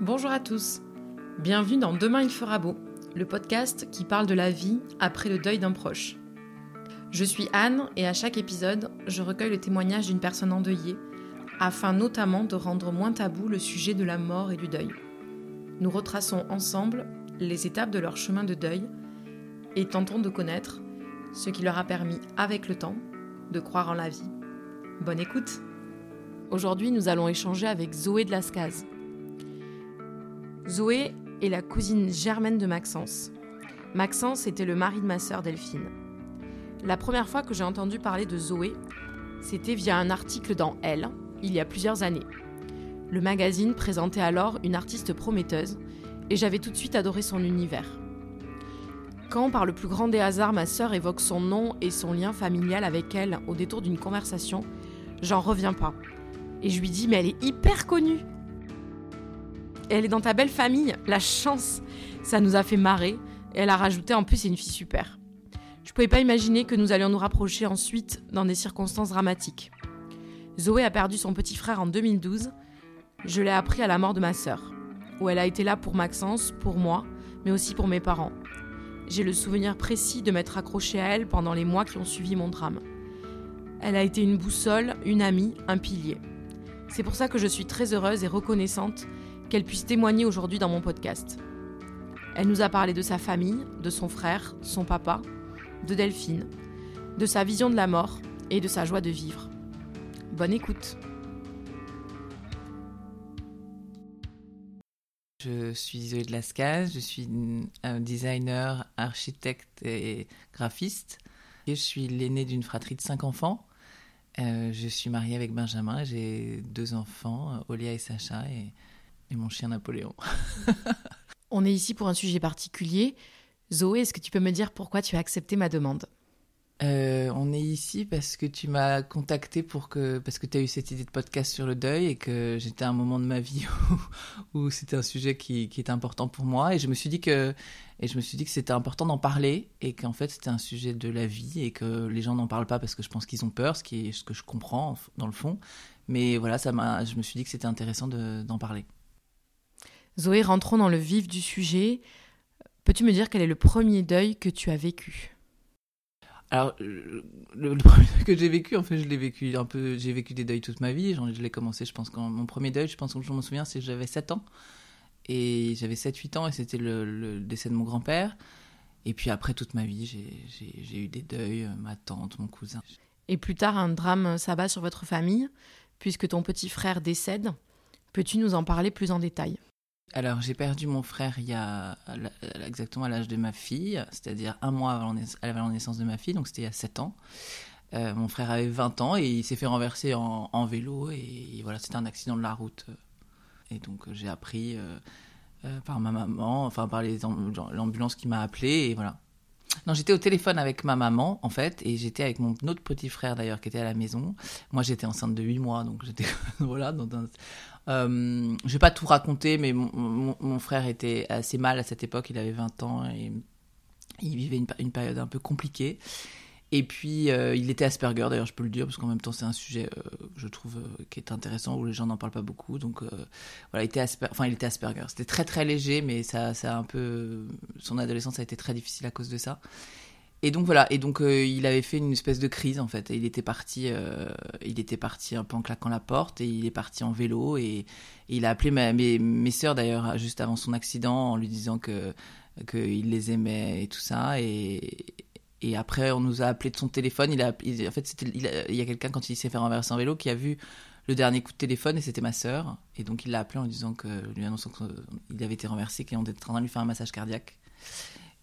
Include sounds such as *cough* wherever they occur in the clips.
Bonjour à tous. Bienvenue dans Demain il fera beau, le podcast qui parle de la vie après le deuil d'un proche. Je suis Anne et à chaque épisode, je recueille le témoignage d'une personne endeuillée afin notamment de rendre moins tabou le sujet de la mort et du deuil. Nous retraçons ensemble les étapes de leur chemin de deuil et tentons de connaître ce qui leur a permis, avec le temps, de croire en la vie. Bonne écoute Aujourd'hui, nous allons échanger avec Zoé de Lascaz. Zoé est la cousine germaine de Maxence. Maxence était le mari de ma sœur Delphine. La première fois que j'ai entendu parler de Zoé, c'était via un article dans Elle, il y a plusieurs années. Le magazine présentait alors une artiste prometteuse et j'avais tout de suite adoré son univers. Quand, par le plus grand des hasards, ma sœur évoque son nom et son lien familial avec elle au détour d'une conversation, j'en reviens pas. Et je lui dis, mais elle est hyper connue. Elle est dans ta belle famille, la chance. Ça nous a fait marrer. Et elle a rajouté, en plus, c'est une fille super. Je pouvais pas imaginer que nous allions nous rapprocher ensuite dans des circonstances dramatiques. Zoé a perdu son petit frère en 2012. Je l'ai appris à la mort de ma sœur, où elle a été là pour Maxence, pour moi, mais aussi pour mes parents. J'ai le souvenir précis de m'être accrochée à elle pendant les mois qui ont suivi mon drame. Elle a été une boussole, une amie, un pilier. C'est pour ça que je suis très heureuse et reconnaissante qu'elle puisse témoigner aujourd'hui dans mon podcast. Elle nous a parlé de sa famille, de son frère, son papa, de Delphine, de sa vision de la mort et de sa joie de vivre. Bonne écoute. Je suis Zoé de Lascaz, je suis un designer, architecte et graphiste. je suis l'aîné d'une fratrie de cinq enfants. Euh, je suis mariée avec Benjamin, j'ai deux enfants, Olia et Sacha, et, et mon chien Napoléon. *laughs* On est ici pour un sujet particulier. Zoé, est-ce que tu peux me dire pourquoi tu as accepté ma demande? Euh, on est ici parce que tu m'as contacté pour que parce que tu as eu cette idée de podcast sur le deuil et que j'étais à un moment de ma vie où, *laughs* c'était un sujet qui, qui était important pour moi et je me suis dit que et je me suis dit que c'était important d'en parler et qu'en fait c'était un sujet de la vie et que les gens n'en parlent pas parce que je pense qu'ils ont peur, ce qui est ce que je comprends dans le fond. Mais voilà, ça m'a je me suis dit que c'était intéressant d'en parler. Zoé, rentrons dans le vif du sujet. Peux-tu me dire quel est le premier deuil que tu as vécu? Alors, le, *laughs* premier deuil que j'ai vécu, en fait, je l'ai vécu un peu. J'ai vécu des deuils toute ma vie. Je l'ai commencé, je pense, quand mon premier deuil, je pense que je m'en souviens, c'est que j'avais 7 ans. Et j'avais 7-8 ans et c'était le, décès de mon grand-père. Et puis après, toute ma vie, j'ai eu des deuils, euh, ma tante, mon cousin. Et plus tard, un drame s'abat sur votre famille, puisque ton petit frère décède. Peux-tu nous en parler plus en détail? Alors, j'ai perdu mon frère il y a exactement à l'âge de ma fille, c'est-à-dire un mois avant, la naissance de ma fille, donc c'était il y a 7 ans. Euh, mon frère avait 20 ans et il s'est fait renverser en, vélo et, voilà, c'était un accident de la route. Et donc, j'ai appris euh, par ma maman, enfin par l'ambulance qui m'a appelé et voilà. Non, j'étais au téléphone avec ma maman, en fait, et j'étais avec mon autre petit frère, d'ailleurs, qui était à la maison. Moi, j'étais enceinte de 8 mois, donc j'étais, *laughs* voilà, dans un, euh, je vais pas tout raconter, mais mon, frère était assez mal à cette époque. Il avait 20 ans et il vivait une, période un peu compliquée. Et puis, euh, il était Asperger, d'ailleurs, je peux le dire, parce qu'en même temps, c'est un sujet, euh, je trouve, qui est intéressant, où les gens n'en parlent pas beaucoup. Donc, voilà, il était, enfin, il était Asperger. C'était très, très léger, mais ça, ça un peu. Son adolescence a été très difficile à cause de ça. Et donc voilà, et donc euh, il avait fait une espèce de crise en fait. Et il était parti, euh, il était parti un peu en claquant la porte et il est parti en vélo et, il a appelé mes, mes soeurs d'ailleurs juste avant son accident en lui disant que qu'il les aimait et tout ça. Et, après on nous a appelé de son téléphone. Il a, en fait il, y a quelqu'un quand il s'est fait renverser en vélo qui a vu le dernier coup de téléphone et c'était ma sœur. Et donc il l'a appelé en lui disant que lui annonçant qu'il avait été renversé, qu'on était en train de lui faire un massage cardiaque.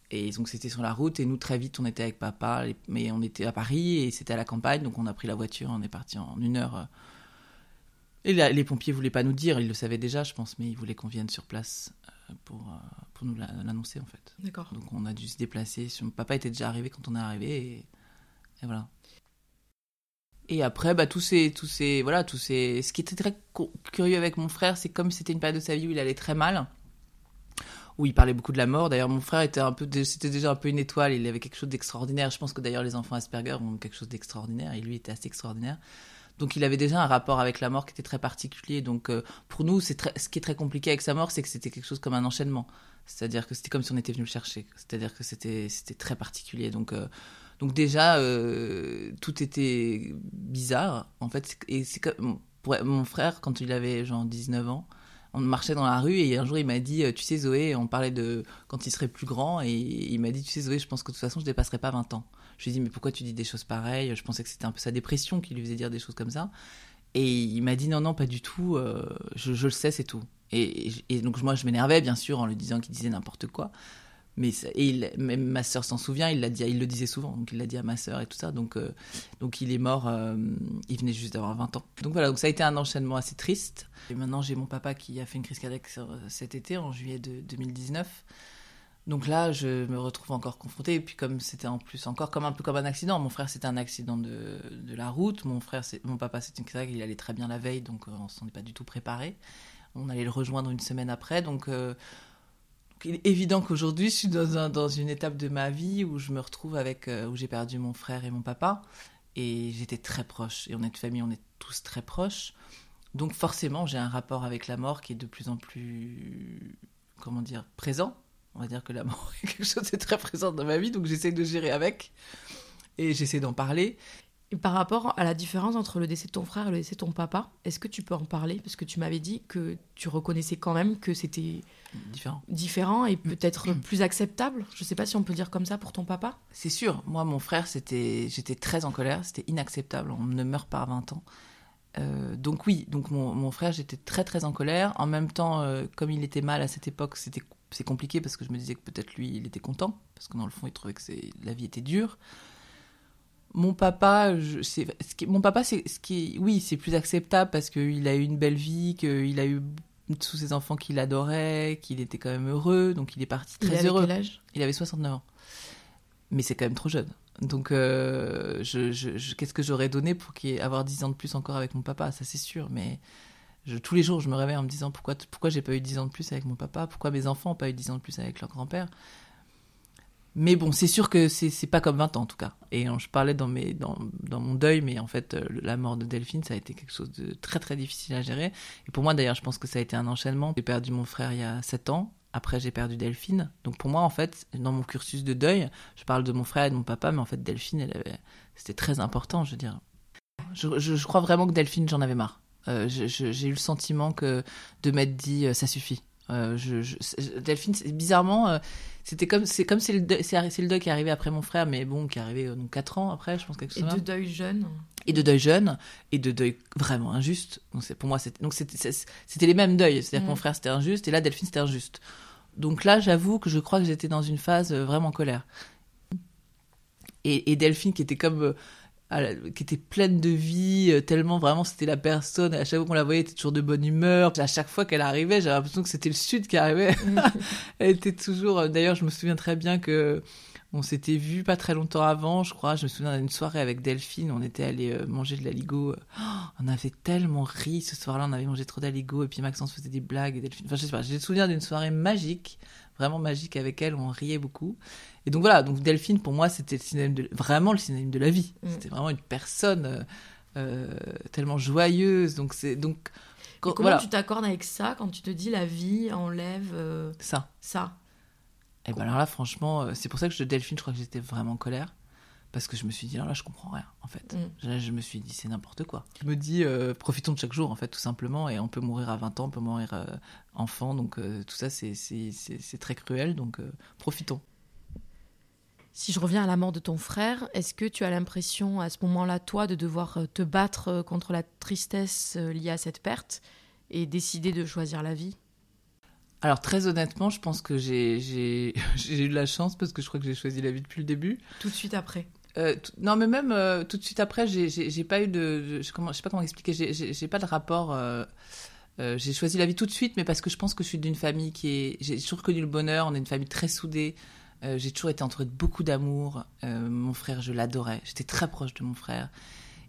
Et donc c'était sur la route et nous très vite on était avec papa, mais on était à Paris et c'était à la campagne, donc on a pris la voiture, on est parti en une heure. Euh. Et les pompiers voulaient pas nous dire, ils le savaient déjà je pense, mais ils voulaient qu'on vienne sur place euh, pour, euh, pour nous l'annoncer en fait. D'accord. Donc on a dû se déplacer. Papa était déjà arrivé quand on est arrivé et, et voilà. Et après, bah, tous ces, tous ces, voilà, tous ces, ce qui était très curieux avec mon frère, c'est comme c'était une période de sa vie où il allait très mal où il parlait beaucoup de la mort. D'ailleurs, mon frère était un peu, c'était déjà un peu une étoile. Il avait quelque chose d'extraordinaire. Je pense que d'ailleurs les enfants Asperger ont quelque chose d'extraordinaire et lui était assez extraordinaire. Donc il avait déjà un rapport avec la mort qui était très particulier. Donc pour nous, c'est ce qui est très compliqué avec sa mort, c'est que c'était quelque chose comme un enchaînement. C'est-à-dire que c'était comme si on était venu le chercher. C'est-à-dire que c'était c'était très particulier. Donc donc déjà tout était bizarre en fait. Et c'est comme mon frère quand il avait genre 19 ans on marchait dans la rue et un jour il m'a dit tu sais Zoé on parlait de quand il serait plus grand et il m'a dit tu sais Zoé je pense que de toute façon je dépasserai pas 20 ans. Je lui ai dit mais pourquoi tu dis des choses pareilles? Je pensais que c'était un peu sa dépression qui lui faisait dire des choses comme ça. Et il m'a dit non non pas du tout euh, je, le sais c'est tout. Et, donc moi je m'énervais bien sûr en lui disant qu'il disait n'importe quoi mais et même ma sœur s'en souvient, il l'a dit, il le disait souvent, donc il l'a dit à ma sœur et tout ça. Donc, euh, donc il est mort, euh, il venait juste d'avoir 20 ans. Donc voilà, donc ça a été un enchaînement assez triste. Et maintenant j'ai mon papa qui a fait une crise cardiaque cet été, en juillet de 2019. Donc là, je me retrouve encore confrontée. Et puis comme c'était en plus encore comme un peu comme un accident. Mon frère, c'était un accident de, de, la route. Mon frère, mon papa, c'était une crise il allait très bien la veille, donc euh, on s'en est pas du tout préparé. On allait le rejoindre une semaine après, donc il est évident qu'aujourd'hui, je suis dans, une étape de ma vie où je me retrouve avec, euh, où j'ai perdu mon frère et mon papa. Et j'étais très proche. Et on est de famille, on est tous très proches. Donc forcément, j'ai un rapport avec la mort qui est de plus en plus, comment dire, présent. On va dire que la mort *laughs* est quelque chose de très présent dans ma vie, donc j'essaie de gérer avec. Et j'essaie d'en parler. Et par rapport à la différence entre le décès de ton frère et le décès de ton papa, est-ce que tu peux en parler? Parce que tu m'avais dit que tu reconnaissais quand même que c'était différent. différent et peut-être plus acceptable. Je ne sais pas si on peut dire comme ça pour ton papa. C'est sûr. Moi, mon frère, c'était, j'étais très en colère. C'était inacceptable. On ne meurt pas à 20 ans. Euh, donc oui, donc mon, frère, j'étais très très en colère. En même temps, euh, comme il était mal à cette époque, c'était c'est compliqué parce que je me disais que peut-être lui, il était content parce que dans le fond, il trouvait que la vie était dure mon papa, je, ce qui, mon papa, c'est ce qui, oui, c'est plus acceptable parce qu'il a eu une belle vie, qu'il a eu tous ses enfants qu'il adorait, qu'il était quand même heureux, donc il est parti très il heureux. Quel âge? Il avait 69 ans, mais c'est quand même trop jeune. Donc, euh, je, qu'est-ce que j'aurais donné pour qu'il ait avoir 10 ans de plus encore avec mon papa? Ça, c'est sûr, mais tous les jours, je me réveille en me disant pourquoi, pourquoi j'ai pas eu 10 ans de plus avec mon papa? Pourquoi mes enfants n'ont pas eu 10 ans de plus avec leur grand-père? Mais bon, c'est sûr que c'est pas comme 20 ans en tout cas. Et je parlais dans, mon deuil, mais en fait, euh, la mort de Delphine, ça a été quelque chose de très très difficile à gérer. Et pour moi d'ailleurs, je pense que ça a été un enchaînement. J'ai perdu mon frère il y a 7 ans. Après, j'ai perdu Delphine. Donc pour moi, en fait, dans mon cursus de deuil, je parle de mon frère et de mon papa, mais en fait, Delphine, avait... c'était très important, je veux dire. Je, je, crois vraiment que Delphine, j'en avais marre. Euh, j'ai eu le sentiment que de m'être dit, euh, ça suffit. Euh, je, Delphine, bizarrement, euh, c'était comme c'est comme c'est le deuil, c'est le deuil qui est arrivé après mon frère, mais bon, qui est arrivé euh, donc quatre ans après, je pense quelque chose. Et de deuil jeune. Et de deuil jeune et de deuil vraiment injuste. Donc c'est pour moi c'était donc c'était c'était les mêmes deuils, c'est-à-dire que mon mm. frère c'était injuste et là Delphine c'était injuste. Donc là, j'avoue que je crois que j'étais dans une phase vraiment colère. Et, et Delphine qui était comme qui était pleine de vie, euh, tellement vraiment c'était la personne, à chaque fois qu'on la voyait, elle était toujours de bonne humeur. À chaque fois qu'elle arrivait, j'avais l'impression que c'était le Sud qui arrivait. *laughs* elle était toujours. Euh, d'ailleurs, je me souviens très bien que on s'était vu pas très longtemps avant, je crois. Je me souviens d'une soirée avec Delphine, on était allé euh, manger de l'aligot. Oh, on avait tellement ri ce soir-là, on avait mangé trop d'aligot et puis Maxence faisait des blagues et Delphine. Enfin, je sais pas, j'ai le souvenir d'une soirée magique, vraiment magique avec elle, où on riait beaucoup. Et donc voilà, donc Delphine pour moi c'était de, vraiment le synonyme de la vie. Mm. C'était vraiment une personne euh, euh, tellement joyeuse. Donc c'est donc comment tu t'accordes avec ça quand tu te dis la vie enlève euh, ça ça? Et ben alors là franchement c'est pour ça que je Delphine je crois que j'étais vraiment en colère parce que je me suis dit, là, là je comprends rien, en fait. Mm. je me suis dit, c'est n'importe quoi. Je me dis, profitons de chaque jour, en fait, tout simplement, et on peut mourir à 20 ans, on peut mourir enfant, donc tout ça, c'est très cruel, donc profitons. Si je reviens à la mort de ton frère, est-ce que tu as l'impression à ce moment-là, toi, de devoir euh, te battre euh, contre la tristesse euh, liée à cette perte et décider de choisir la vie? Alors très honnêtement, je pense que *laughs* j'ai eu de la chance parce que je crois que j'ai choisi la vie depuis le début. Tout de suite après. non, mais même tout de suite après, j'ai pas eu de, je, comment, sais pas comment expliquer, j'ai pas de rapport. j'ai choisi la vie tout de suite, mais parce que je pense que je suis d'une famille qui est, j'ai toujours connu le bonheur. On est une famille très soudée. Euh, j'ai toujours été entourée de beaucoup d'amour. Euh, mon frère, je l'adorais. J'étais très proche de mon frère.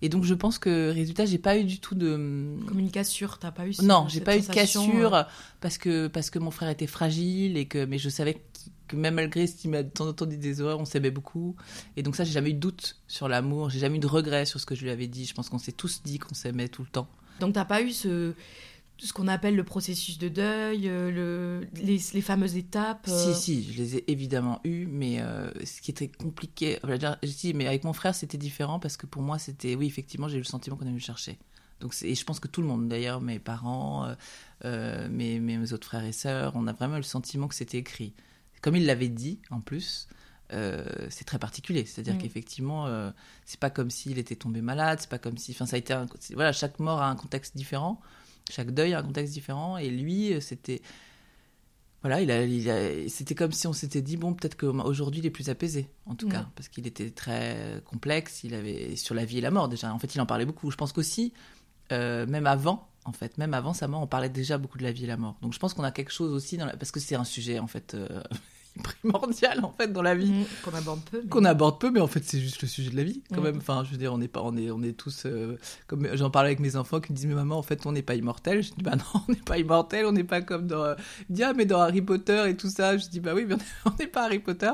Et donc je pense que résultat, j'ai pas eu du tout de communication. T'as pas eu non, j'ai pas eu de cassure euh parce que parce que mon frère était fragile et que mais je savais que même malgré ce qu'il m'a de temps en temps dit des horreurs, on s'aimait beaucoup. Et donc ça, j'ai jamais eu de doute sur l'amour, j'ai jamais eu de regret sur ce que je lui avais dit. Je pense qu'on s'est tous dit qu'on s'aimait tout le temps. Donc t'as pas eu ce, ce qu'on appelle le processus de deuil, euh, le, les, les fameuses étapes Si, euh, si, je les ai évidemment eues, mais euh, ce qui était compliqué, dis, mais avec mon frère, c'était différent parce que pour moi, c'était, oui, effectivement, j'ai eu le sentiment qu'on allait me chercher. Donc, et je pense que tout le monde, d'ailleurs, mes parents, euh, mes, mes autres frères et sœurs, on a vraiment eu le sentiment que c'était écrit. Comme il l'avait dit, en plus, euh, c'est très particulier. C'est-à-dire Mm. qu'effectivement, euh, c'est pas comme s'il était tombé malade, c'est pas comme si. Enfin, ça a été. un- voilà, chaque mort a un contexte différent, chaque deuil a un contexte différent, et lui, euh, c'était. Voilà, il a, il a- c'était comme si on s'était dit bon, peut-être qu'aujourd'hui il est plus apaisé, en tout Mm. cas, parce qu'il était très complexe. Il avait sur la vie et la mort déjà. En fait, il en parlait beaucoup. Je pense qu'aussi, euh, même avant, en fait, même avant sa mort, on parlait déjà beaucoup de la vie et la mort. Donc je pense qu'on a quelque chose aussi dans la... parce que c'est un sujet en fait euh, *laughs* primordial en fait dans la vie mm, qu'on aborde peu. mais- qu'on aborde peu, mais en fait c'est juste le sujet de la vie quand Mm. même. Enfin, je veux dire, on est pas, on est, on est tous euh, comme j'en parlais avec mes enfants qui me disent mais maman en fait on n'est pas immortel. Je dis bah non *laughs* on n'est pas immortel, on n'est pas comme dans, euh... ah mais dans Harry Potter et tout ça. Je dis bah oui mais *laughs* on n'est pas Harry Potter.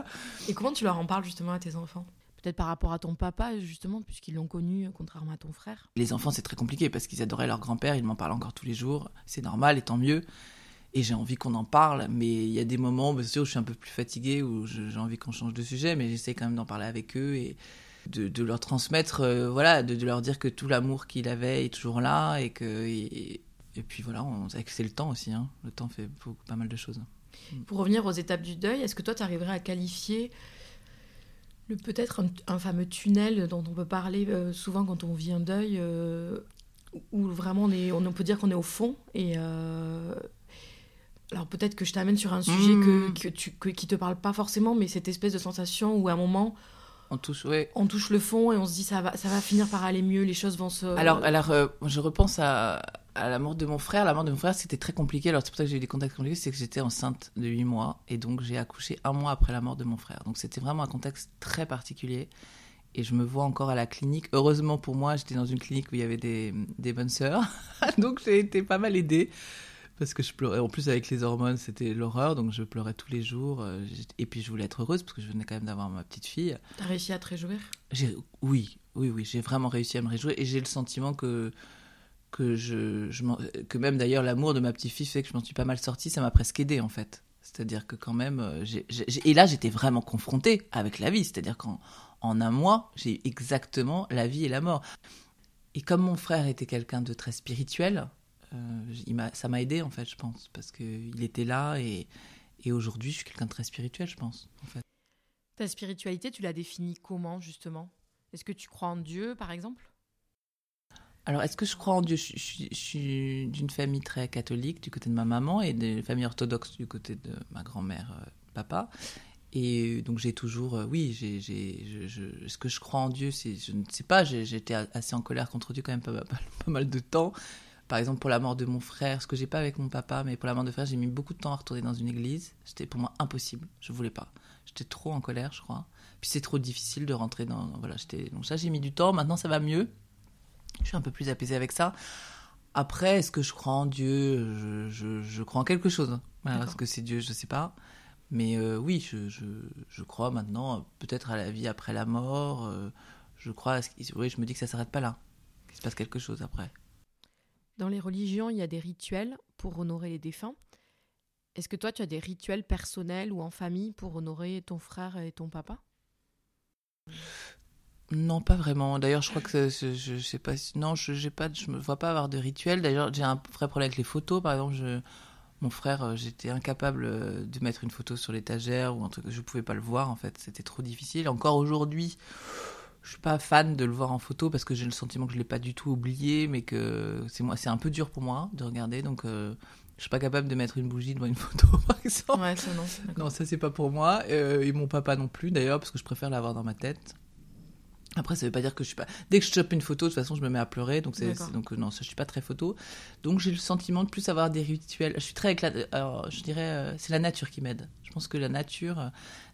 Et comment tu leur en parles justement à tes enfants? Peut-être par rapport à ton papa, justement, puisqu'ils l'ont connu, euh, contrairement à ton frère. Les enfants c'est très compliqué parce qu'ils adoraient leur grand-père, ils m'en parlent encore tous les jours. C'est normal et tant mieux. Et j'ai envie qu'on en parle, mais il y a des moments, bien sûr, où je suis un peu plus fatiguée, où j'ai envie qu'on change de sujet, mais j'essaie quand même d'en parler avec eux et de, leur transmettre, euh, voilà, de, leur dire que tout l'amour qu'il avait est toujours là et que. Et, et puis voilà, c'est le temps aussi, hein. le temps fait pas mal de choses. Pour revenir aux étapes du deuil, est-ce que toi, tu arriverais à qualifier le peut-être un, fameux tunnel dont on peut parler euh, souvent quand on vit un deuil, euh, où vraiment on, est, on peut dire qu'on est au fond et alors peut-être que je t'amène sur un sujet que, Mmh. que tu, que- qui te parle pas forcément, mais cette espèce de sensation où à un moment On touche, ouais. on touche le fond et on se dit ça va, ça va finir par aller mieux, les choses vont se. Alors, alors euh, je repense à, à la mort de mon frère. La mort de mon frère, c'était très compliqué. Alors, c'est pour ça que j'ai eu des contacts compliqués. C'est que j'étais enceinte de 8 mois. Et donc, j'ai accouché un mois après la mort de mon frère. Donc, c'était vraiment un contexte très particulier. Et je me vois encore à la clinique. Heureusement pour moi, j'étais dans une clinique où il y avait des, des bonnes sœurs. *laughs* donc, j'ai été pas mal aidée. Parce que je pleurais. En plus, avec les hormones, c'était l'horreur. Donc, je pleurais tous les jours. Euh, Et puis, je voulais être heureuse parce que je venais quand même d'avoir ma petite fille. T'as réussi à te réjouir? Oui, oui, oui, j'ai vraiment réussi à me réjouir et j'ai le sentiment que que je, que même d'ailleurs l'amour de ma petite fille fait que je m'en suis pas mal sortie, ça m'a presque aidé en fait. C'est-à-dire que quand même, euh, et là j'étais vraiment confrontée avec la vie, c'est-à-dire qu'en en un mois j'ai eu exactement la vie et la mort. Et comme mon frère était quelqu'un de très spirituel, il m'a- ça m'a aidé en fait, je pense, parce que il était là et et aujourd'hui je suis quelqu'un de très spirituel, je pense. En fait. Ta spiritualité, tu la définis comment justement? Est-ce que tu crois en Dieu, par exemple? Alors, est-ce que je crois en Dieu? Je, je- je suis d'une famille très catholique du côté de ma maman et d'une famille orthodoxe du côté de ma grand-mère, euh, papa. Et donc, j'ai toujours, euh, oui, j'ai, je- est-ce que je crois en Dieu? C'est, Je ne sais pas, j'étais assez en colère contre Dieu quand même pas, pas- pas mal de temps. Par exemple, pour la mort de mon frère, ce que j'ai pas avec mon papa, mais pour la mort de frère, j'ai mis beaucoup de temps à retourner dans une église. C'était pour moi impossible, je voulais pas. J'étais trop en colère, je crois. Puis c'est trop difficile de rentrer dans. Voilà, j'étais. Donc ça, j'ai mis du temps. Maintenant, ça va mieux. Je suis un peu plus apaisée avec ça. Après, est-ce que je crois en Dieu? Je, je, je crois en quelque chose. Voilà, est-ce que c'est Dieu? Je sais pas. Mais euh, oui, je, je, je crois maintenant peut-être à la vie après la mort. euh, je crois. À ce oui, je me dis que ça s'arrête pas là. Qu'il se passe quelque chose après. Dans les religions, il y a des rituels pour honorer les défunts. Est-ce que toi, tu as des rituels personnels ou en famille pour honorer ton frère et ton papa? Non, pas vraiment. D'ailleurs, je crois que je, je sais pas. si- Non, je j'ai pas. Je me vois pas avoir de rituel. D'ailleurs, j'ai un vrai problème avec les photos. Par exemple, mon frère, euh, j'étais incapable euh, de mettre une photo sur l'étagère ou un truc. Je pouvais pas le voir en fait. C'était trop difficile. Encore aujourd'hui, je suis pas fan de le voir en photo parce que j'ai le sentiment que je l'ai pas du tout oublié, mais que c'est moi, c'est un peu dur pour moi de regarder. Donc, euh, je suis pas capable de mettre une bougie devant une *laughs* photo, par exemple. Ouais, ça non. Non, ça c'est pas pour moi. Euh, et mon papa non plus d'ailleurs, parce que je préfère l'avoir dans ma tête. Après, ça veut pas dire que je suis pas. Dès que je chope une photo, de toute façon, je me mets à pleurer. Donc, c'est, euh, non, ça, je suis pas très photo. Donc, j'ai le sentiment de plus avoir des rituels. Je suis très éclat... Alors, je dirais, euh, c'est la nature qui m'aide. Je pense que la nature. euh,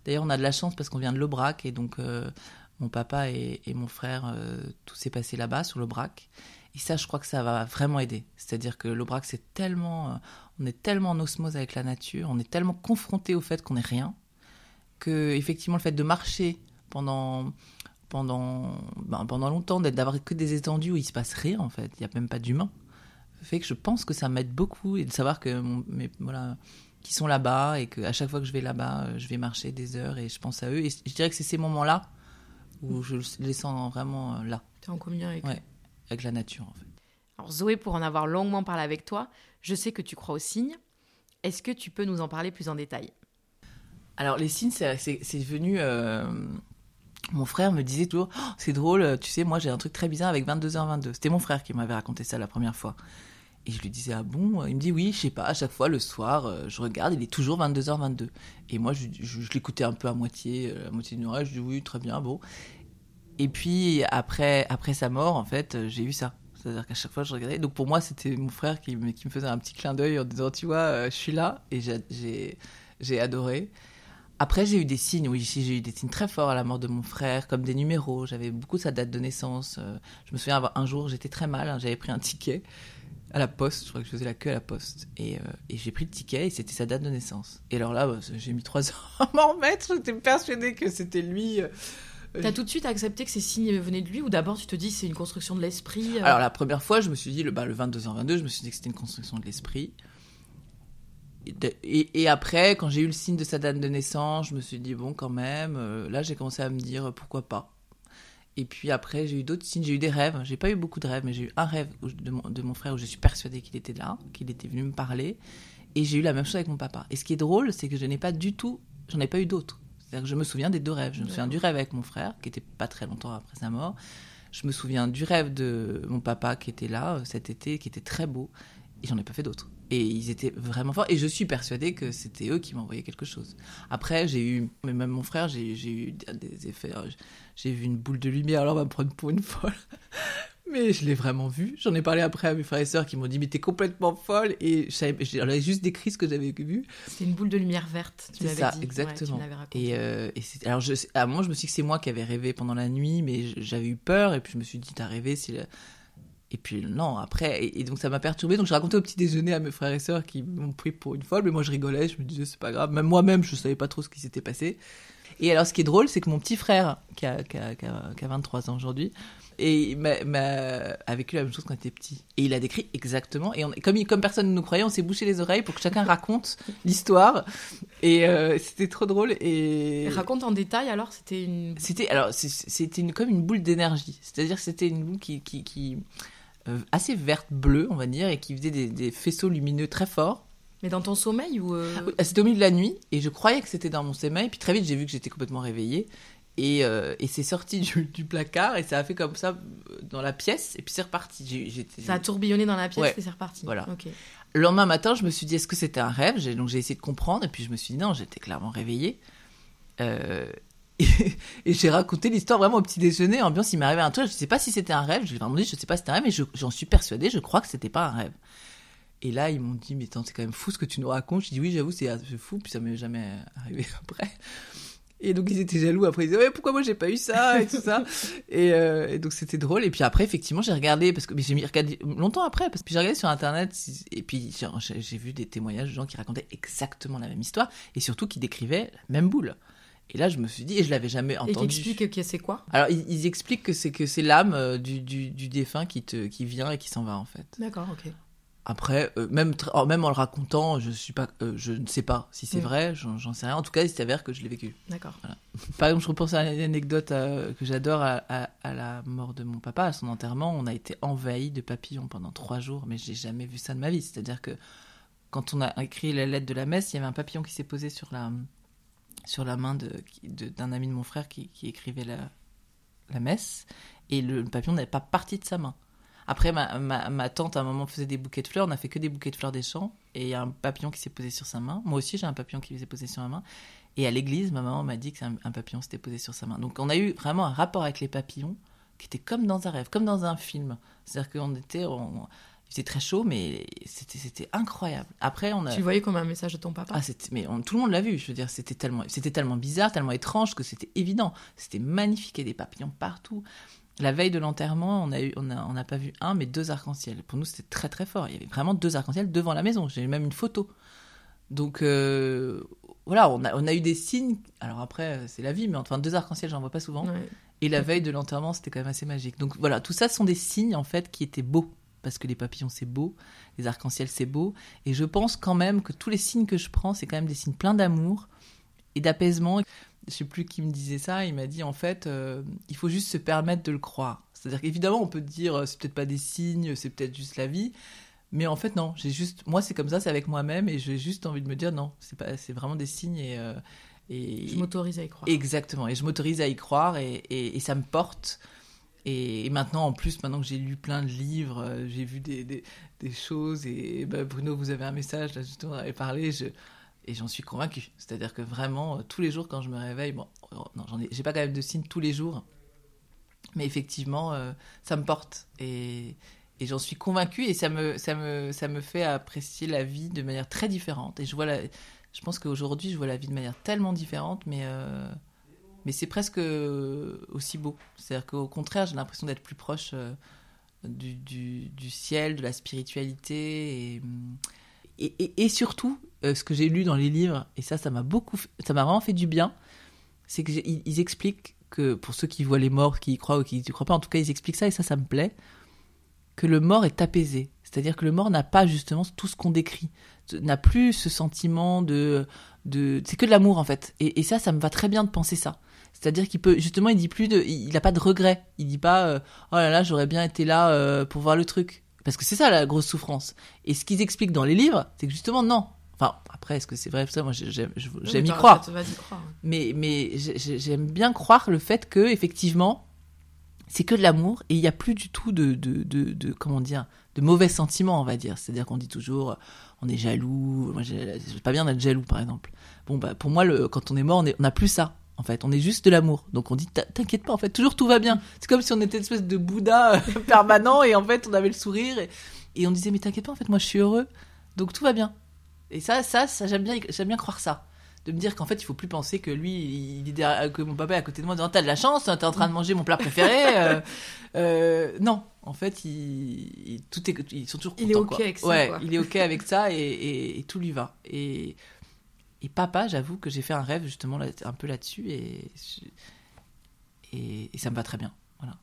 D'ailleurs, on a de la chance parce qu'on vient de l'Aubrac et donc euh, mon papa et, mon frère, euh, tout s'est passé là-bas sur l'Aubrac. Et ça, je crois que ça va vraiment aider. C'est-à-dire que l'Aubrac, c'est tellement, euh, on est tellement en osmose avec la nature, on est tellement confronté au fait qu'on n'est rien, que effectivement le fait de marcher pendant pendant ben, pendant longtemps, d'avoir que des étendues où il se passe rien en fait, il y a même pas d'humain, fait que je pense que ça m'aide beaucoup et de savoir que mon, voilà qui sont là-bas et que à chaque fois que je vais là-bas, euh, je vais marcher des heures et je pense à eux et je dirais que c'est ces moments-là où je les sens vraiment euh, là. Tu es en communion avec ouais, avec la nature en fait. Alors Zoé, pour en avoir longuement parlé avec toi, je sais que tu crois aux signes. Est-ce que tu peux nous en parler plus en détail? Alors les signes, c'est venu... Euh, mon frère me disait toujours, oh, c'est drôle, tu sais, moi j'ai un truc très bizarre avec 22h22. C'était mon frère qui m'avait raconté ça la première fois. Et je lui disais, ah bon? Il me dit, oui, je sais pas, à chaque fois le soir, euh, je regarde, il est toujours 22h22. Et moi, je, je, l'écoutais un peu à moitié, euh, à moitié d'une oreille, je dis, oui, très bien, bon. Et puis, après, après sa mort, en fait, euh, j'ai eu ça. C'est-à-dire qu'à chaque fois, je regardais. Donc pour moi, c'était mon frère qui me, faisait un petit clin d'œil en disant, tu vois, je suis là. Et j'ai adoré. Après, j'ai eu des signes, oui, j'ai eu des signes très forts à la mort de mon frère, comme des numéros. J'avais beaucoup sa date de naissance. Je me souviens, un jour, j'étais très mal, hein, j'avais pris un ticket à la poste, je crois que je faisais la queue à la poste. Et, euh, et j'ai pris le ticket et c'était sa date de naissance. Et alors là, bah, j'ai mis trois *laughs* ans à m'en remettre, j'étais persuadée que c'était lui. Euh, T'as tout de suite accepté que ces signes venaient de lui ou d'abord tu te dis c'est une construction de l'esprit euh Alors la première fois, je me suis dit, le, bah, le 22h22, je me suis dit que c'était une construction de l'esprit. Et, et, après, quand j'ai eu le signe de sa date de naissance, je me suis dit, bon, quand même, là j'ai commencé à me dire pourquoi pas. Et puis après, j'ai eu d'autres signes, j'ai eu des rêves. J'ai pas eu beaucoup de rêves, mais j'ai eu un rêve de mon, de mon frère où je suis persuadée qu'il était là, qu'il était venu me parler. Et j'ai eu la même chose avec mon papa. Et ce qui est drôle, c'est que je n'ai pas du tout, j'en ai pas eu d'autres. C'est-à-dire que je me souviens des deux rêves. Je me souviens du rêve avec mon frère, qui était pas très longtemps après sa mort. Je me souviens du rêve de mon papa qui était là euh, cet été, qui était très beau. Et j'en ai pas fait d'autres. Et ils étaient vraiment forts. Et je suis persuadée que c'était eux qui m'envoyaient quelque chose. Après, j'ai eu, mais même mon frère, j'ai eu des effets. Euh, j'ai vu une boule de lumière, alors on va me prendre pour une folle. *laughs* Mais je l'ai vraiment vu. J'en ai parlé après à mes frères et sœurs qui m'ont dit Mais t'es complètement folle. Et j'avais juste décrit ce que j'avais vu. C'est une boule de lumière verte. C'est ça, dit. exactement. et, euh, et alors, je, à un moment, je me suis dit que c'est moi qui avais rêvé pendant la nuit, mais j'avais eu peur. Et puis, je me suis dit T'as rêvé, c'est. Et puis non, après, et, donc ça m'a perturbé. Donc je racontais au petit déjeuner à mes frères et sœurs qui m'ont pris pour une folle, mais moi je rigolais, je me disais c'est pas grave. Même moi-même, je savais pas trop ce qui s'était passé. Et alors ce qui est drôle, c'est que mon petit frère, qui a, qui a, qui a, 23 ans aujourd'hui, et a vécu la même chose quand il était petit. Et il a décrit exactement. Et on, comme, comme personne ne nous croyait, on s'est bouché les oreilles pour que chacun raconte *laughs* l'histoire. Et euh, c'était trop drôle. Et... raconte en détail alors C'était une. C'était alors c'était une, comme une boule d'énergie. C'est-à-dire que c'était une boule qui, qui, qui assez verte bleue, on va dire, et qui faisait des, faisceaux lumineux très forts. Mais dans ton sommeil ou euh, ah, C'était au milieu de la nuit et je croyais que c'était dans mon sommeil. Puis très vite, j'ai vu que j'étais complètement réveillée. Et, euh, et c'est sorti *laughs* du, placard et ça a fait comme ça dans la pièce et puis c'est reparti. ça a tourbillonné dans la pièce et c'est reparti. Voilà. Le lendemain matin, je me suis dit est-ce que c'était un rêve? Donc j'ai essayé de comprendre et puis je me suis dit non, j'étais clairement réveillée. Euh, *laughs* et, j'ai raconté l'histoire vraiment au petit déjeuner, ambiance, il m'est arrivé un truc, je sais pas si c'était un rêve, je lui ai vraiment dit, je sais pas si c'était un rêve, mais j'en suis persuadée, je crois que c'était pas un rêve. Et là, ils m'ont dit, mais attends, c'est quand même fou ce que tu nous racontes. Je dis, oui, j'avoue, c'est fou, puis ça m'est jamais arrivé *laughs* après. Et donc, ils étaient jaloux. Après, ils disaient, ouais, pourquoi moi j'ai pas eu ça et tout ça. *laughs* Euh, et, donc, c'était drôle. Et puis après, effectivement, j'ai regardé, parce que j'ai regardé longtemps après, parce que j'ai regardé sur Internet, et puis j'ai vu des témoignages de gens qui racontaient exactement la même histoire, et surtout qui décrivaient la même boule. Et là, je me suis dit, et je l'avais jamais entendu. Et qui explique que c'est quoi? Alors, ils, expliquent que c'est que c'est l'âme euh, du, du, du, défunt qui te qui vient et qui s'en va en fait. D'accord, ok. Après, euh, même oh, même en le racontant, je suis pas, euh, je ne sais pas si c'est mm. vrai, j'en sais rien. En tout cas, il s'avère que je l'ai vécu. D'accord. Par exemple, je repense à une anecdote que j'adore à, à, la mort de mon papa, à son enterrement. On a été envahi de papillons pendant trois jours, mais j'ai jamais vu ça de ma vie. C'est-à-dire que quand on a écrit la lettre de la messe, il y avait un papillon qui s'est posé sur la sur la main d'un de, ami de mon frère qui, écrivait la, la, messe, et le, papillon n'avait pas parti de sa main. Après, ma, ma, tante, à un moment, faisait des bouquets de fleurs. On n'a fait que des bouquets de fleurs des champs. Et il y a un papillon qui s'est posé sur sa main. Moi aussi, j'ai un papillon qui s'est posé sur ma main. Et à l'église, ma maman m'a dit que un, papillon s'était posé sur sa main. Donc, on a eu vraiment un rapport avec les papillons qui était comme dans un rêve, comme dans un film. C'est-à-dire qu'on était, c'était très chaud, mais c'était incroyable. Après, on a. Tu voyais comme un message de ton papa. Ah, mais tout le monde l'a vu. Je veux dire, c'était tellement, c'était tellement bizarre, tellement étrange que c'était évident. C'était magnifique et des papillons partout. La veille de l'enterrement, on a eu, on n'a on a pas vu un, mais deux arcs-en-ciel. Pour nous, c'était très très fort. Il y avait vraiment deux arcs-en-ciel devant la maison. J'ai même une photo. Donc, euh, voilà, on a, on a eu des signes. Alors après, c'est la vie, mais enfin, deux arcs-en-ciel, j'en vois pas souvent. Et la veille de l'enterrement, c'était quand même assez magique. Donc voilà, tout ça sont des signes en fait qui étaient beaux parce que les papillons c'est beau, les arcs-en-ciel c'est beau. Et je pense quand même que tous les signes que je prends, c'est quand même des signes pleins d'amour et d'apaisement. Je sais plus qui me disait ça. Il m'a dit en fait, euh, il faut juste se permettre de le croire. C'est-à-dire qu'évidemment, on peut dire euh, c'est peut-être pas des signes, c'est peut-être juste la vie. Mais en fait, non, j'ai juste, moi, c'est comme ça, c'est avec moi-même, et j'ai juste envie de me dire non, c'est pas, c'est vraiment des signes et, euh, et je m'autorise à y croire. Exactement, et je m'autorise à y croire, et, et, ça me porte. Et, maintenant, en plus, maintenant que j'ai lu plein de livres, euh, j'ai vu des, des, choses, et bah, Bruno, vous avez un message, là, justement, on avait parlé, et j'en suis convaincue. C'est-à-dire que vraiment, euh, tous les jours, quand je me réveille, bon, non, j'en ai, j'ai pas quand même de signes tous les jours, mais effectivement, ça me porte. Et, j'en suis convaincue et ça me, ça, me, ça me fait apprécier la vie de manière très différente. Et je vois je pense qu'aujourd'hui, je vois la vie de manière tellement différente, mais, euh, mais c'est presque aussi beau. C'est-à-dire qu'au contraire, j'ai l'impression d'être plus proche euh, du, ciel, de la spiritualité et, et, surtout, euh, ce que j'ai lu dans les livres, et ça, ça m'a beaucoup, ça m'a vraiment fait du bien, c'est qu'ils expliquent que pour ceux qui voient les morts, qui y croient ou qui ne croient pas, en tout cas, ils expliquent ça et ça, ça me plaît que le mort est apaisé. C'est-à-dire que le mort n'a pas justement tout ce qu'on décrit, n'a plus ce sentiment de, c'est que de l'amour en fait. Et, ça, ça me va très bien de penser ça. C'est-à-dire qu'il peut justement, il dit plus de, il n'a pas de regret. Il dit pas, euh, oh là là, j'aurais bien été là euh, pour voir le truc. Parce que c'est ça la grosse souffrance. Et ce qu'ils expliquent dans les livres, c'est que justement non. Enfin, après, est-ce que c'est vrai ça? Moi, j'aime y croire. Mais, mais j'aime bien croire le fait que effectivement, c'est que de l'amour et il n'y a plus du tout de, de, de, comment dire de mauvais sentiments on va dire c'est à dire qu'on dit toujours on est jaloux moi c'est pas bien d'être jaloux par exemple bon bah pour moi le, quand on est mort on n'a plus ça en fait. On est juste de l'amour. Donc on dit t'inquiète pas en fait toujours tout va bien. C'est comme si on était une espèce de Bouddha euh, *laughs* permanent et en fait on avait le sourire et, et on disait mais t'inquiète pas en fait moi je suis heureux. Donc tout va bien. Et ça ça, ça j'aime bien j'aime bien croire ça. De me dire qu'en fait il faut plus penser que lui il, que mon papa est à côté de moi. Disant t'as de la chance t'es en train de manger mon plat préféré euh, *laughs* euh, non. En fait il, tout est ils sont toujours contents, il est ok avec ça ouais il est ok avec ça et, tout lui va. Et, et papa j'avoue que j'ai fait un rêve justement un peu là-dessus et, et ça me va très bien voilà.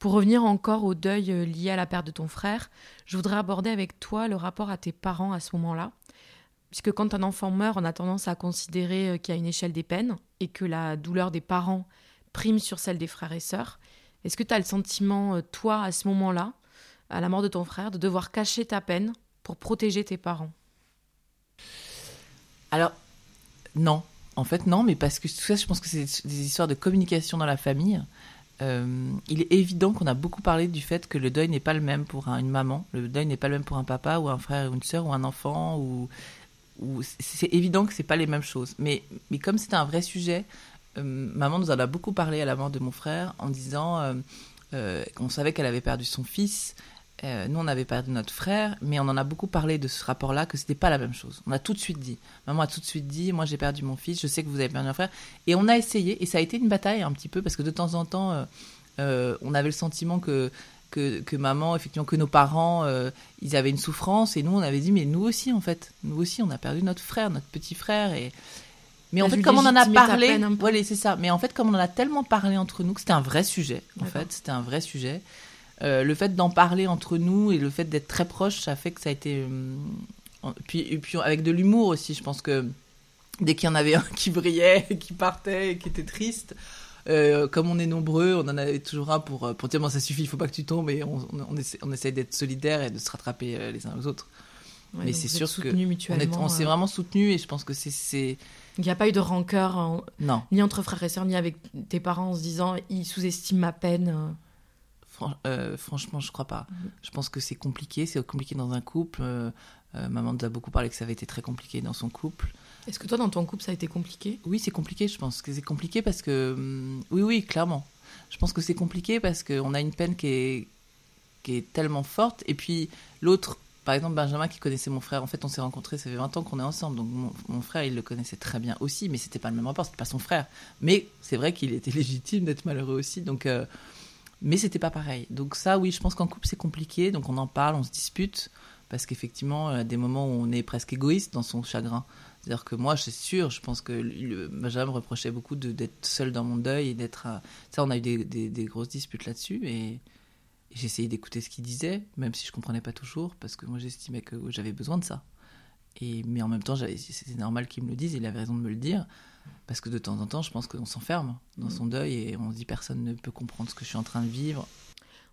Pour revenir encore au deuil euh, lié à la perte de ton frère, je voudrais aborder avec toi le rapport à tes parents à ce moment-là. Puisque quand un enfant meurt, on a tendance à considérer euh, qu'il y a une échelle des peines et que la douleur des parents prime sur celle des frères et sœurs. Est-ce que tu as le sentiment, euh, toi, à ce moment-là, à la mort de ton frère, de devoir cacher ta peine pour protéger tes parents? Alors, non. En fait, non, mais parce que tout ça, je pense que c'est des histoires de communication dans la famille. Euh, il est évident qu'on a beaucoup parlé du fait que le deuil n'est pas le même pour une maman, le deuil n'est pas le même pour un papa ou un frère ou une sœur ou un enfant ou c'est évident que c'est pas les mêmes choses. Mais, mais comme c'était un vrai sujet, euh, maman nous en a beaucoup parlé à la mort de mon frère en disant euh, euh, qu'on savait qu'elle avait perdu son fils. Nous, on avait perdu notre frère, mais on en a beaucoup parlé de ce rapport-là, que c'était pas la même chose. On a tout de suite dit. Maman a tout de suite dit, moi j'ai perdu mon fils, je sais que vous avez perdu un frère. Et on a essayé, et ça a été une bataille un petit peu, parce que de temps en temps, on avait le sentiment que que, maman, effectivement, que nos parents, euh, ils avaient une souffrance. Et nous, on avait dit, mais nous aussi, en fait, nous aussi, on a perdu notre frère, notre petit frère. Et... Mais en fait, comme on en a parlé, voilà, c'est ça. Mais en fait, comme on en a tellement parlé entre nous, que c'était un vrai sujet. En fait, c'était un vrai sujet. Euh, le fait d'en parler entre nous et le fait d'être très proche, ça fait que ça a été. Euh, puis, et puis avec de l'humour aussi, je pense que dès qu'il y en avait un *laughs* qui brillait, qui partait, qui était triste, euh, comme on est nombreux, on en avait toujours un pour, pour dire bon, ça suffit, il faut pas que tu tombes et on, on, essaie, on essaie d'être solidaires et de se rattraper les uns aux autres. Mais c'est sûr que on, s'est vraiment soutenu et je pense que c'est. Il n'y a pas eu de rancœur non. ni entre frères et sœurs ni avec tes parents en se disant ils sous-estiment ma peine. Franchement, je crois pas. Mhm. Je pense que c'est compliqué, c'est compliqué dans un couple. maman nous a beaucoup parlé que ça avait été très compliqué dans son couple. Est-ce que toi, dans ton couple, ça a été compliqué? Oui, c'est compliqué, je pense que c'est compliqué parce que... Hum, oui, oui, clairement. Je pense que c'est compliqué parce qu'on a une peine qui est, qui est tellement forte. Et puis l'autre, par exemple, Benjamin qui connaissait mon frère, en fait, on s'est rencontrés, ça fait 20 ans qu'on est ensemble. Donc mon, frère, il le connaissait très bien aussi, mais c'était pas le même rapport, c'était pas son frère. Mais c'est vrai qu'il était *laughs* légitime d'être malheureux aussi. Donc... Euh, mais c'était pas pareil. Donc ça, oui, je pense qu'en couple, c'est compliqué. Donc on en parle, on se dispute. parce qu'effectivement, à des moments où on est presque égoïste dans son chagrin. C'est-à-dire que moi, c'est sûr, je pense que le, Benjamin me reprochait beaucoup d'être seul dans mon deuil et d'être. Ça, on a eu des, des, grosses disputes là-dessus et, essayé d'écouter ce qu'il disait, même si je comprenais pas toujours, parce que moi, j'estimais que j'avais besoin de ça. Et, mais en même temps, c'était normal qu'il me le dise, il avait raison de me le dire, parce que de temps en temps, je pense qu'on s'enferme dans son deuil et on se dit personne ne peut comprendre ce que je suis en train de vivre.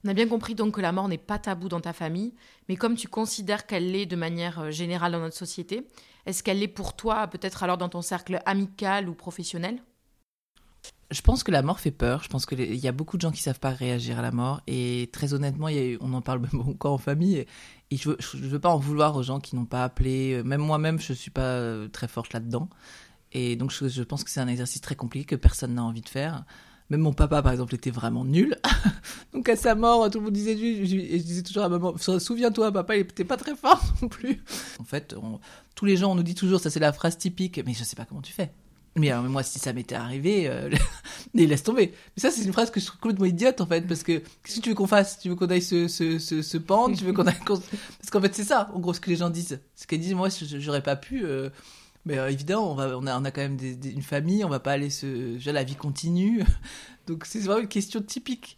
On a bien compris donc que la mort n'est pas tabou dans ta famille, mais comme tu considères qu'elle l'est de manière euh, générale dans notre société, est-ce qu'elle l'est pour toi, peut-être alors dans ton cercle amical ou professionnel? Je pense que la mort fait peur. Je pense qu'il y a beaucoup de gens qui savent pas réagir à la mort. Et très honnêtement, on en parle *laughs* même encore en famille. Et, je, veux, veux pas en vouloir aux gens qui n'ont pas appelé. Même moi-même, je suis pas euh, très forte là-dedans. Et donc, je pense que c'est un exercice très compliqué que personne n'a envie de faire. Même mon papa, par exemple, était vraiment nul. *laughs* Donc à sa mort, tout le monde disait, je disais toujours à maman, souviens-toi, papa, il était pas très fort *laughs* non plus. En fait, tous les gens, on nous dit toujours, ça c'est la phrase typique, mais je sais pas comment tu fais. Mais alors, moi, si ça m'était arrivé, euh, *laughs* laisse tomber. Mais ça, c'est une phrase que je trouve complètement idiote, en fait, parce que qu'est-ce que tu veux qu'on fasse? Tu veux qu'on aille se, se, se, pendre? Tu veux qu'on aille... Parce qu'en fait, c'est ça, en gros, ce que les gens disent. Ce qu'elles disent, moi, j'aurais pas pu... Euh, mais euh, évidemment, on, va, on, a, on a quand même une famille, on va pas aller se. Déjà, la vie continue. *laughs* Donc, c'est vraiment une question typique.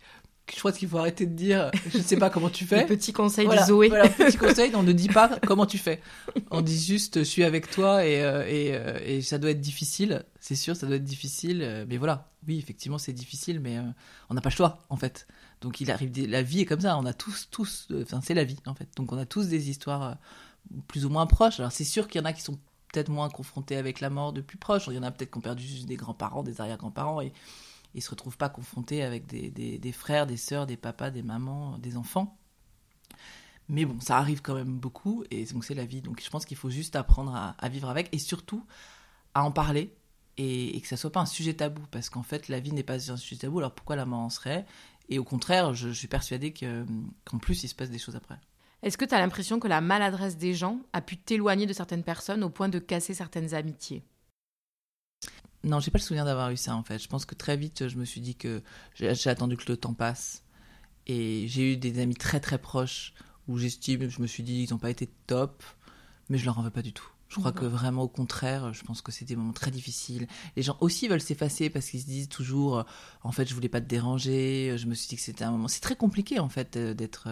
Je crois qu'il faut arrêter de dire, je ne sais pas comment tu *laughs* fais. petit conseil de Zoé. Voilà, petit *laughs* conseil, on ne dit pas comment tu fais. On dit juste, je suis avec toi et, euh, et, euh, et ça doit être difficile. C'est sûr, ça doit être difficile. Mais voilà, oui, effectivement, c'est difficile, mais on n'a pas le choix, en fait. Donc, il arrive, la vie est comme ça. On a tous, tous, enfin, c'est la vie, en fait. Donc, on a tous des histoires plus ou moins proches. Alors, c'est sûr qu'il y en a qui sont peut-être moins confrontés avec la mort de plus proche. Il y en a peut-être qui ont perdu juste des grands-parents, des arrière-grands-parents, et ils se retrouvent pas confrontés avec des, frères, des sœurs, des papas, des mamans, des enfants. Mais bon, ça arrive quand même beaucoup, et donc c'est la vie. Donc je pense qu'il faut juste apprendre à, vivre avec, et surtout à en parler, et, que ça soit pas un sujet tabou, parce qu'en fait, la vie n'est pas un sujet tabou, alors pourquoi la mort en serait? Et au contraire, je, suis persuadé qu'en plus, il se passe des choses après. Est-ce que tu as l'impression que la maladresse des gens a pu t'éloigner de certaines personnes au point de casser certaines amitiés? Non, j'ai pas le souvenir d'avoir eu ça en fait. Je pense que très vite, je me suis dit que j'ai attendu que le temps passe. Et j'ai eu des amis très très proches où j'estime, je me suis dit, ils n'ont pas été top, mais je leur en veux pas du tout. Je crois que vraiment au contraire, je pense que c'était des moments très difficiles. Les gens aussi veulent s'effacer parce qu'ils se disent toujours, en fait, je voulais pas te déranger. Je me suis dit que c'était un moment. C'est très compliqué en fait euh, d'être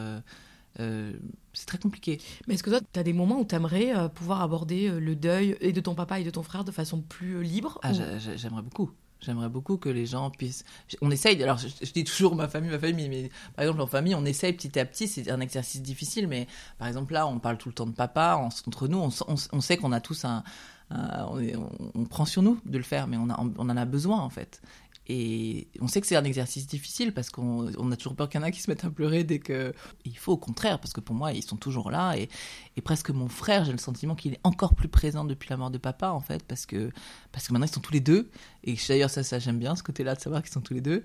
euh, c'est très compliqué. Mais est-ce que toi, tu as des moments où tu aimerais euh, pouvoir aborder euh, le deuil et de ton papa et de ton frère de façon plus libre ah, J'aimerais beaucoup. J'aimerais beaucoup que les gens puissent. On essaye, alors je, dis toujours ma famille, ma famille, mais par exemple en famille, on essaye petit à petit, c'est un exercice difficile, mais par exemple là, on parle tout le temps de papa, entre nous, on, sait qu'on a tous un. on, on, prend sur nous de le faire, mais on, a, on en a besoin en fait. Et on sait que c'est un exercice difficile parce qu'on a toujours peur qu'il y en a qui se mettent à pleurer dès que. Il faut au contraire, parce que pour moi, ils sont toujours là. Et, et presque mon frère, j'ai le sentiment qu'il est encore plus présent depuis la mort de papa, en fait, parce que, parce que maintenant ils sont tous les deux. Et d'ailleurs, ça, ça j'aime bien ce côté-là de savoir qu'ils sont tous les deux.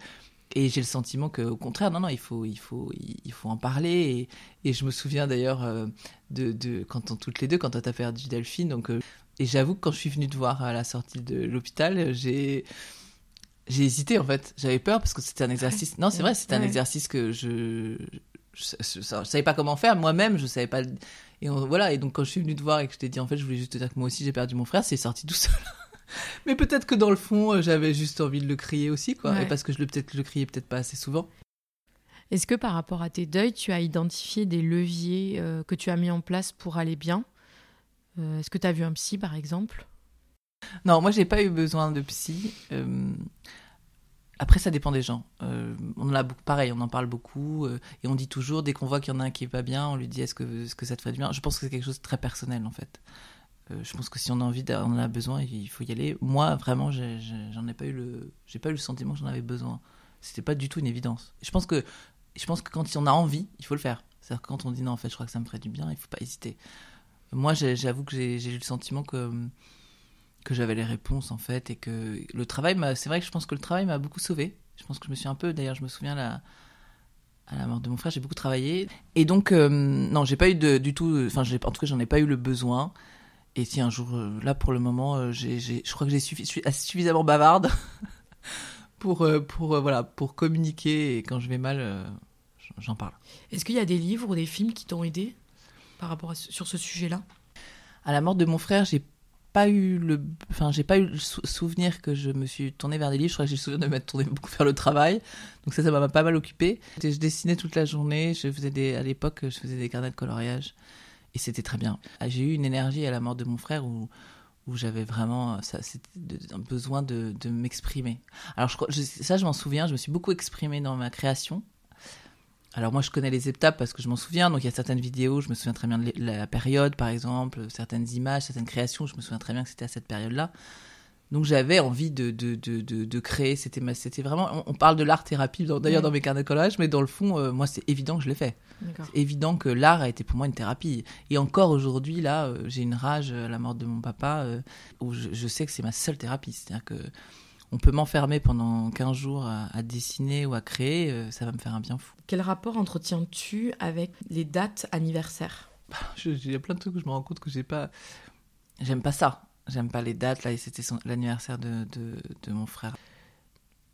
Et j'ai le sentiment qu'au contraire, non, non, il faut, il faut, il faut en parler. Et, je me souviens d'ailleurs euh, de, de, quand on, toutes les deux, quand tu as perdu Delphine. Donc, euh, et j'avoue que quand je suis venue te voir à la sortie de l'hôpital, j'ai j'ai hésité en fait. J'avais peur parce que c'était un exercice. Non, c'est vrai, c'était un exercice que je... Je, savais pas comment faire. Moi-même, je savais pas. Et voilà. Et donc, quand je suis venue te voir et que je t'ai dit, en fait, je voulais juste te dire que moi aussi j'ai perdu mon frère, c'est sorti tout seul. *laughs* Mais peut-être que dans le fond, euh, j'avais juste envie de le crier aussi, quoi. Et parce que je le peut-être le criais peut-être pas assez souvent. Est-ce que par rapport à tes deuils, tu as identifié des leviers euh, que tu as mis en place pour aller bien? Euh, Est-ce que tu as vu un psy, par exemple? Non, moi j'ai pas eu besoin de psy. Euh, après, ça dépend des gens. Euh, on en a beaucoup, pareil, on en parle beaucoup euh, et on dit toujours dès qu'on voit qu'il y en a un qui est pas bien, on lui dit est-ce que, que ça te fait du bien? Je pense que c'est quelque chose de très personnel en fait. je pense que si on a envie, on en a besoin, il faut y aller. Moi, vraiment, j'en ai, pas eu le, pas eu le sentiment que j'en avais besoin. C'était pas du tout une évidence. Je pense que, je pense que quand on a envie, il faut le faire. C'est-à-dire quand on dit non, en fait, je crois que ça me ferait du bien, il faut pas hésiter. Moi, j'avoue que j'ai eu le sentiment que que j'avais les réponses en fait et que le travail m'a c'est vrai que je pense que le travail m'a beaucoup sauvé. Je pense que je me suis un peu d'ailleurs je me souviens la à la mort de mon frère j'ai beaucoup travaillé. Et donc euh, non j'ai pas eu de, du tout enfin en tout cas j'en ai pas eu le besoin. Et si un jour euh, là pour le moment euh, j'ai, je crois que j'ai suffi, suis suffisamment bavarde *laughs* pour pour voilà pour communiquer. Et quand je vais mal j'en parle. Est-ce qu'il y a des livres ou des films qui t'ont aidé par rapport à, sur ce sujet-là? À la mort de mon frère, j'ai pas eu le, enfin, j'ai pas eu le souvenir que je me suis tournée vers des livres. Je crois que j'ai le souvenir de m'être tournée beaucoup vers le travail. Donc ça, ça m'a pas mal occupé. Je dessinais toute la journée. Je faisais des, à l'époque, je faisais des carnets de coloriage. Et c'était très bien. Ah, j'ai eu une énergie à la mort de mon frère où, où j'avais vraiment ça, un besoin de, de m'exprimer. Alors je, ça, je m'en souviens. Je me suis beaucoup exprimée dans ma création. Alors moi je connais les étapes parce que je m'en souviens, donc il y a certaines vidéos, je me souviens très bien de la période par exemple, certaines images, certaines créations, je me souviens très bien que c'était à cette période-là. Donc j'avais envie de, de, de, de, créer, c'était, c'était vraiment, on, parle de l'art-thérapie d'ailleurs dans mes carnets de collage, mais dans le fond, euh, moi c'est évident que je l'ai fait. C'est évident que l'art a été pour moi une thérapie. Et encore aujourd'hui, là, euh, j'ai une rage à la mort de mon papa, euh, où je, je, sais que c'est ma seule thérapie. C'est-à-dire que on peut m'enfermer pendant 15 jours à, dessiner ou à créer, euh, ça va me faire un bien fou. Quel rapport entretiens-tu avec les dates anniversaires? Il y a plein de trucs où je me rends compte que j'ai pas. J'aime pas ça. J'aime pas les dates. Là, c'était l'anniversaire de, de, mon frère.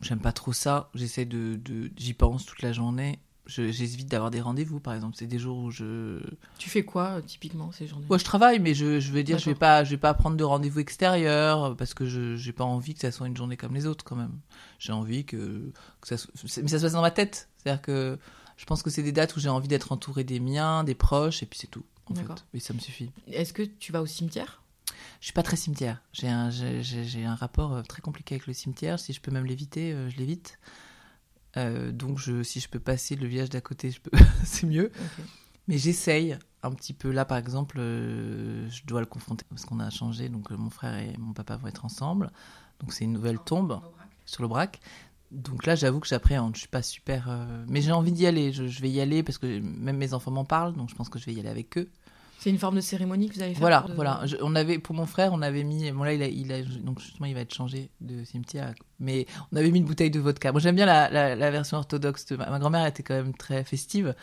J'aime pas trop ça. J'essaie de. J'y pense toute la journée j'évite d'avoir des rendez-vous, par exemple. C'est des jours où je. Tu fais quoi euh, typiquement ces journées? Moi, je travaille, mais je, je veux dire, je vais pas, je vais pas prendre de rendez-vous extérieur parce que je j'ai pas envie que ça soit une journée comme les autres quand même. J'ai envie que, que ça, mais ça se passe dans ma tête. C'est-à-dire que je pense que c'est des dates où j'ai envie d'être entouré des miens, des proches, et puis c'est tout. En fait. Et ça me suffit. Est-ce que tu vas au cimetière? Je suis pas très cimetière. J'ai un, j'ai, un rapport euh, très compliqué avec le cimetière. Si je peux même l'éviter, euh, je l'évite. Euh, donc, je, si je peux passer le village d'à côté, je peux, *laughs* c'est mieux. Mais j'essaye un petit peu. Là, par exemple, euh, je dois le confronter parce qu'on a changé. Donc, euh, mon frère et mon papa vont être ensemble. Donc, c'est une nouvelle tombe sur le braque. Donc là, j'avoue que j'appréhende. Je suis pas super, mais j'ai envie d'y aller. Je, je, vais y aller parce que même mes enfants m'en parlent. Donc, je pense que je vais y aller avec eux. C'est une forme de cérémonie que vous avez fait Voilà, voilà. on avait pour mon frère, on avait mis. Bon là, il a, il a, donc justement, il va être changé de cimetière. Mais on avait mis une bouteille de vodka. Moi, j'aime bien la, la, version orthodoxe. De... Ma, grand-mère était quand même très festive.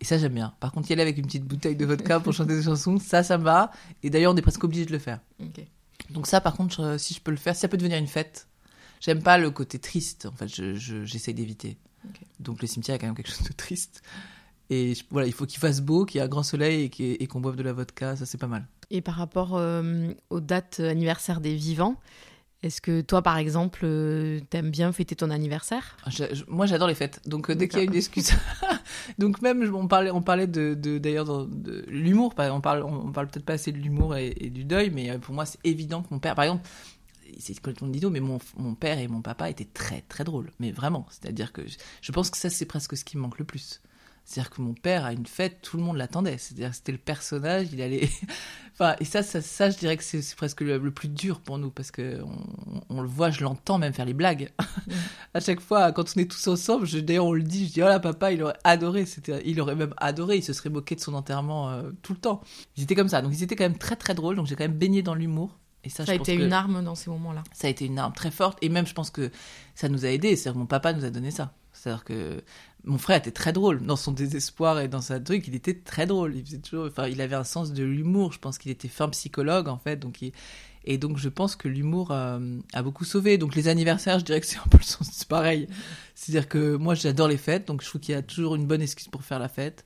Et ça, j'aime bien. Par contre, y aller avec une petite bouteille de vodka pour chanter des chansons, ça, ça me va. Et d'ailleurs, on est presque obligé de le faire. Donc ça, par contre, si je peux le faire, ça peut devenir une fête. J'aime pas le côté triste. En fait, j'essaie d'éviter. Donc le cimetière est quand même quelque chose de triste. Et voilà, il faut qu'il fasse beau, qu'il y ait un grand soleil et qu'on boive de la vodka, ça c'est pas mal. Et par rapport euh, aux dates anniversaires des vivants, est-ce que toi, par exemple, euh, t'aimes bien fêter ton anniversaire? Ah, Moi, j'adore les fêtes. Donc, euh, dès qu'il y a une excuse. *laughs* donc, même, on parlait, on parlait de, d'ailleurs de, l'humour. On parle, on parle peut-être pas assez de l'humour et, du deuil, mais pour moi, c'est évident que mon père, par exemple, c'est complètement idiot, mais mon, mon, père et mon papa étaient très, très drôles. Mais vraiment. C'est-à-dire que je pense que ça, c'est presque ce qui me manque le plus. C'est-à-dire que mon père, à une fête, tout le monde l'attendait. C'est-à-dire c'était le personnage, il allait... *laughs* enfin, et ça, ça, ça, je dirais que c'est presque le, plus dur pour nous, parce que on, le voit, je l'entends même faire les blagues. *laughs* Mm. à chaque fois, quand on est tous ensemble, d'ailleurs on le dit, je dis, oh là, papa, il aurait adoré. Il aurait même adoré, il se serait moqué de son enterrement euh, tout le temps. Ils étaient comme ça. Donc ils étaient quand même très très drôles, donc j'ai quand même baigné dans l'humour. Et ça, ça a été une arme dans ces moments-là. Ça a été une arme très forte. Et même, je pense que ça nous a aidés. C'est-à-dire mon papa nous a donné ça. C'est-à-dire que mon frère était très drôle dans son désespoir et dans sa truc. Il était très drôle. Il faisait toujours, enfin, il avait un sens de l'humour. Je pense qu'il était fin psychologue en fait. Donc et donc je pense que l'humour euh, a beaucoup sauvé. Donc les anniversaires, je dirais que c'est un peu le sens pareil. C'est-à-dire que moi j'adore les fêtes, donc je trouve qu'il y a toujours une bonne excuse pour faire la fête.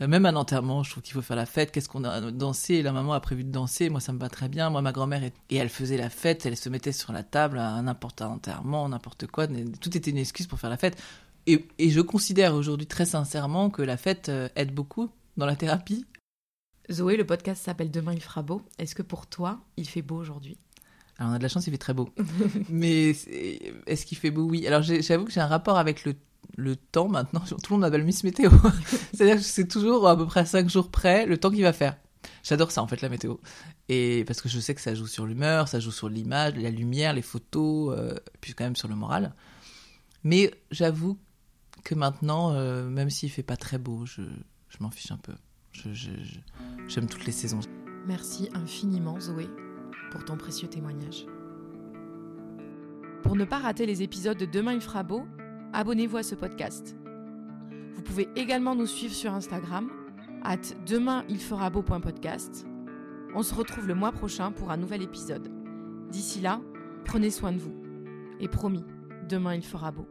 Euh, même un enterrement, je trouve qu'il faut faire la fête. Qu'est-ce qu'on a dansé La maman a prévu de danser. Moi, ça me va très bien. Moi, ma grand-mère, et elle faisait la fête. Elle se mettait sur la table à n'importe un enterrement, n'importe quoi. Tout était une excuse pour faire la fête. Et, je considère aujourd'hui très sincèrement que la fête euh, aide beaucoup dans la thérapie. Zoé, le podcast s'appelle Demain il fera beau. Est-ce que pour toi, il fait beau aujourd'hui? Alors on a de la chance, il fait très beau. *laughs* Mais est-ce qu'il fait beau? Oui. Alors j'avoue que j'ai un rapport avec le, le temps maintenant. Tout le monde m'appelle Miss Météo. *laughs* C'est-à-dire que c'est toujours à peu près à 5 jours près le temps qu'il va faire. J'adore ça en fait la météo. Et parce que je sais que ça joue sur l'humeur, ça joue sur l'image, la lumière, les photos, euh, puis quand même sur le moral. Mais j'avoue que maintenant, euh, même s'il fait pas très beau, je, je m'en fiche un peu. J'aime toutes les saisons. Merci infiniment Zoé pour ton précieux témoignage. Pour ne pas rater les épisodes de Demain il fera beau, abonnez-vous à ce podcast. Vous pouvez également nous suivre sur Instagram, at demainilferabeau.podcast. On se retrouve le mois prochain pour un nouvel épisode. D'ici là, prenez soin de vous. Et promis, demain il fera beau.